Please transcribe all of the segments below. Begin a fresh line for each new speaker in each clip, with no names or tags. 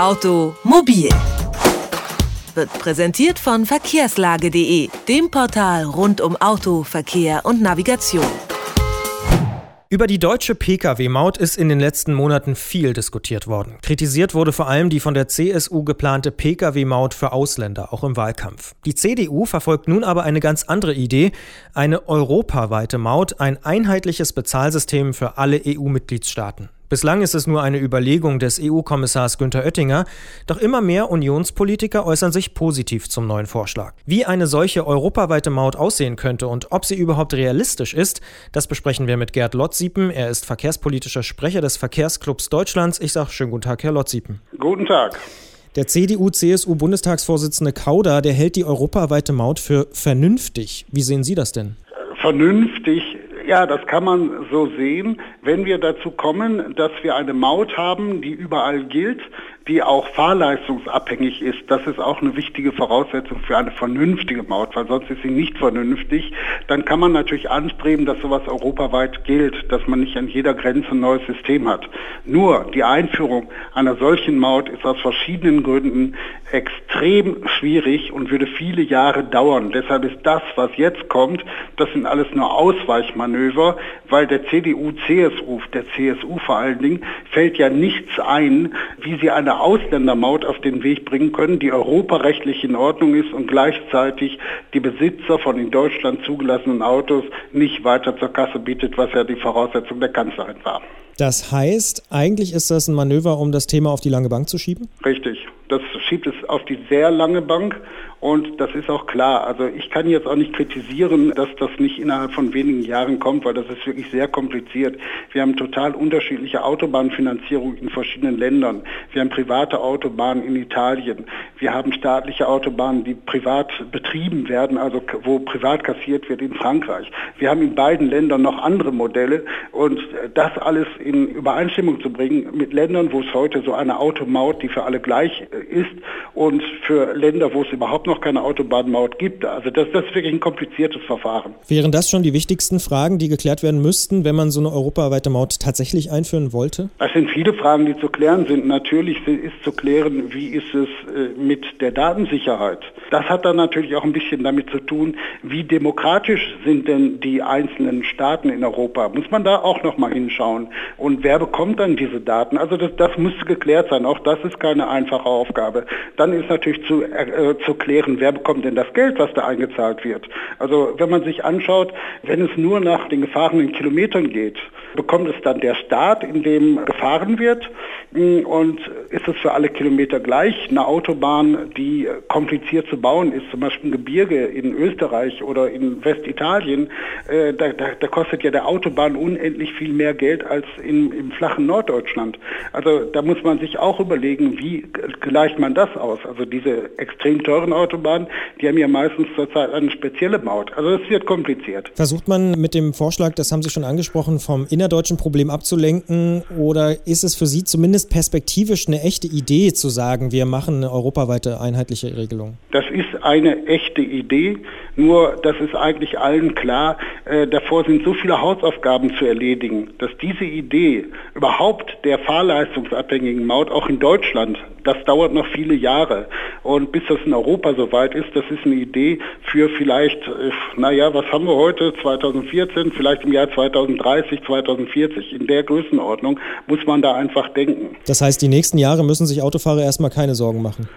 Automobil wird präsentiert von verkehrslage.de, dem Portal rund um Auto, Verkehr und Navigation.
Über die deutsche Pkw-Maut ist in den letzten Monaten viel diskutiert worden. Kritisiert wurde vor allem die von der CSU geplante Pkw-Maut für Ausländer, auch im Wahlkampf. Die CDU verfolgt nun aber eine ganz andere Idee, eine europaweite Maut, ein einheitliches Bezahlsystem für alle EU-Mitgliedstaaten. Bislang ist es nur eine Überlegung des EU-Kommissars Günther Oettinger, doch immer mehr Unionspolitiker äußern sich positiv zum neuen Vorschlag. Wie eine solche europaweite Maut aussehen könnte und ob sie überhaupt realistisch ist, das besprechen wir mit Gerd Lotziepen. Er ist verkehrspolitischer Sprecher des Verkehrsclubs Deutschlands. Ich sage schönen guten Tag, Herr Lotziepen.
Guten Tag.
Der CDU-CSU-Bundestagsvorsitzende Kauder, der hält die europaweite Maut für vernünftig. Wie sehen Sie das denn?
Vernünftig ja, das kann man so sehen, wenn wir dazu kommen, dass wir eine Maut haben, die überall gilt, die auch fahrleistungsabhängig ist. Das ist auch eine wichtige Voraussetzung für eine vernünftige Maut, weil sonst ist sie nicht vernünftig. Dann kann man natürlich anstreben, dass sowas europaweit gilt, dass man nicht an jeder Grenze ein neues System hat. Nur die Einführung einer solchen Maut ist aus verschiedenen Gründen extrem schwierig und würde viele Jahre dauern. Deshalb ist das, was jetzt kommt, das sind alles nur Ausweichmanöver, weil der CDU, CSU, der CSU vor allen Dingen, fällt ja nichts ein, wie sie eine Ausländermaut auf den Weg bringen können, die europarechtlich in Ordnung ist und gleichzeitig die Besitzer von in Deutschland zugelassenen Autos nicht weiter zur Kasse bietet, was ja die Voraussetzung der Kanzlerin war.
Das heißt, eigentlich ist das ein Manöver, um das Thema auf die lange Bank zu schieben?
Richtig. Das schiebt es auf die sehr lange Bank und das ist auch klar. Also ich kann jetzt auch nicht kritisieren, dass das nicht innerhalb von wenigen Jahren kommt, weil das ist wirklich sehr kompliziert. Wir haben total unterschiedliche Autobahnfinanzierung in verschiedenen Ländern. Wir haben private Autobahnen in Italien. Wir haben staatliche Autobahnen, die privat betrieben werden, also wo privat kassiert wird in Frankreich. Wir haben in beiden Ländern noch andere Modelle und das alles in Übereinstimmung zu bringen mit Ländern, wo es heute so eine Automaut, die für alle gleich ist und für Länder, wo es überhaupt noch keine Autobahnmaut gibt. Also das, das ist wirklich ein kompliziertes Verfahren.
Wären das schon die wichtigsten Fragen, die geklärt werden müssten, wenn man so eine europaweite Maut tatsächlich einführen wollte?
Das sind viele Fragen, die zu klären sind. Natürlich ist zu klären, wie ist es äh, mit der Datensicherheit. Das hat dann natürlich auch ein bisschen damit zu tun, wie demokratisch sind denn die einzelnen Staaten in Europa. Muss man da auch noch mal hinschauen. Und wer bekommt dann diese Daten? Also das, das müsste geklärt sein. Auch das ist keine einfache Aufgabe. Dann ist natürlich zu, äh, zu klären, klären, wer bekommt denn das Geld, was da eingezahlt wird. Also wenn man sich anschaut, wenn es nur nach den gefahrenen Kilometern geht, bekommt es dann der Staat, in dem gefahren wird und ist es für alle Kilometer gleich. Eine Autobahn, die kompliziert zu bauen ist, zum Beispiel ein Gebirge in Österreich oder in Westitalien, äh, da, da, da, kostet ja der Autobahn unendlich viel mehr Geld als in, im flachen Norddeutschland. Also da muss man sich auch überlegen, wie gleicht man das aus? Also diese extrem teuren Autobahnen, die haben ja meistens zurzeit eine spezielle Maut. Also es wird kompliziert.
Versucht man mit dem Vorschlag, das haben Sie schon angesprochen, vom innerdeutschen Problem abzulenken oder ist es für Sie zumindest perspektivisch eine echte Idee zu sagen, wir machen eine europaweite einheitliche Regelung?
Das ist eine echte Idee, nur das ist eigentlich allen klar, äh, davor sind so viele Hausaufgaben zu erledigen, dass diese Idee überhaupt der fahrleistungsabhängigen Maut auch in Deutschland, das dauert noch viele Jahre. Und bis das in Europa soweit ist, das ist eine Idee für vielleicht, äh, naja, was haben wir heute, 2014, vielleicht im Jahr 2030, 2040. In der Größenordnung muss man da einfach denken.
Das heißt, die nächsten Jahre müssen sich Autofahrer erstmal keine Sorgen machen.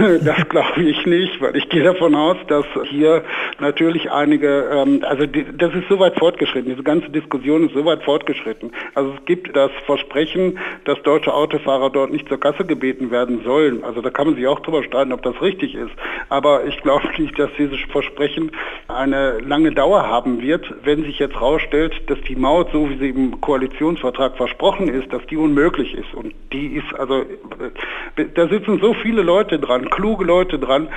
Das glaube ich nicht, weil ich gehe davon aus, dass hier natürlich einige, ähm, also die, das ist soweit fortgeschritten, diese ganze Diskussion ist soweit fortgeschritten. Also es gibt das Versprechen, dass deutsche Autofahrer dort nicht zur Kasse gebeten werden sollen. Also da kann man sich auch drüber streiten, ob das richtig ist. Aber ich glaube nicht, dass dieses Versprechen eine lange Dauer haben wird, wenn sich jetzt herausstellt, dass die Maut, so wie sie im Koalitionsvertrag versprochen ist, dass die unmöglich ist. Und die ist, also äh, da sitzen so viele Leute dran, kluge Leute dran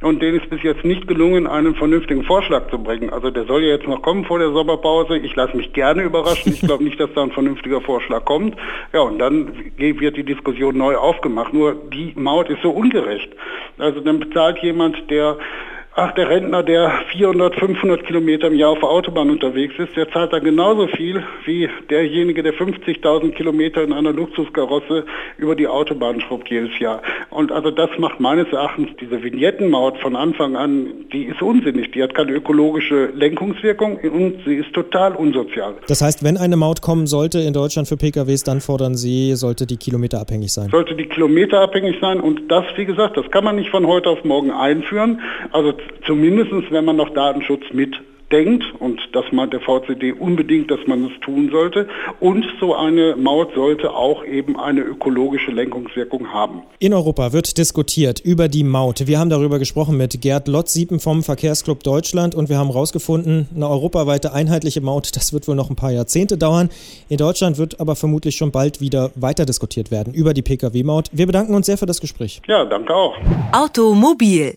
und denen ist bis jetzt nicht gelungen, einen vernünftigen Vorschlag zu bringen. Also der soll ja jetzt noch kommen vor der Sommerpause. Ich lasse mich gerne überraschen. Ich glaube nicht, dass da ein vernünftiger Vorschlag kommt. Ja, und dann wird die Diskussion neu aufgemacht. Nur die Maut ist so ungerecht. Also dann bezahlt jemand, der ach, der Rentner, der 400, 500 Kilometer im Jahr auf der Autobahn unterwegs ist, der zahlt dann genauso viel wie derjenige, der 50.000 Kilometer in einer Luxuskarosse über die Autobahn schrubbt jedes Jahr. Und also das macht meines Erachtens diese Vignettenmaut von Anfang an, die ist unsinnig. Die hat keine ökologische Lenkungswirkung und sie ist total unsozial.
Das heißt, wenn eine Maut kommen sollte in Deutschland für PKWs, dann fordern Sie, sollte die kilometerabhängig sein?
Sollte die kilometerabhängig sein und das, wie gesagt, das kann man nicht von heute auf morgen einführen. Also zumindest wenn man noch Datenschutz mit denkt, und das meint der VCD unbedingt, dass man es tun sollte. Und so eine Maut sollte auch eben eine ökologische Lenkungswirkung haben.
In Europa wird diskutiert über die Maut. Wir haben darüber gesprochen mit Gerd Lotz-Siepen vom Verkehrsclub Deutschland und wir haben herausgefunden, eine europaweite einheitliche Maut, das wird wohl noch ein paar Jahrzehnte dauern. In Deutschland wird aber vermutlich schon bald wieder weiter diskutiert werden über die Pkw-Maut. Wir bedanken uns sehr für das Gespräch.
Ja, danke auch.
Automobil.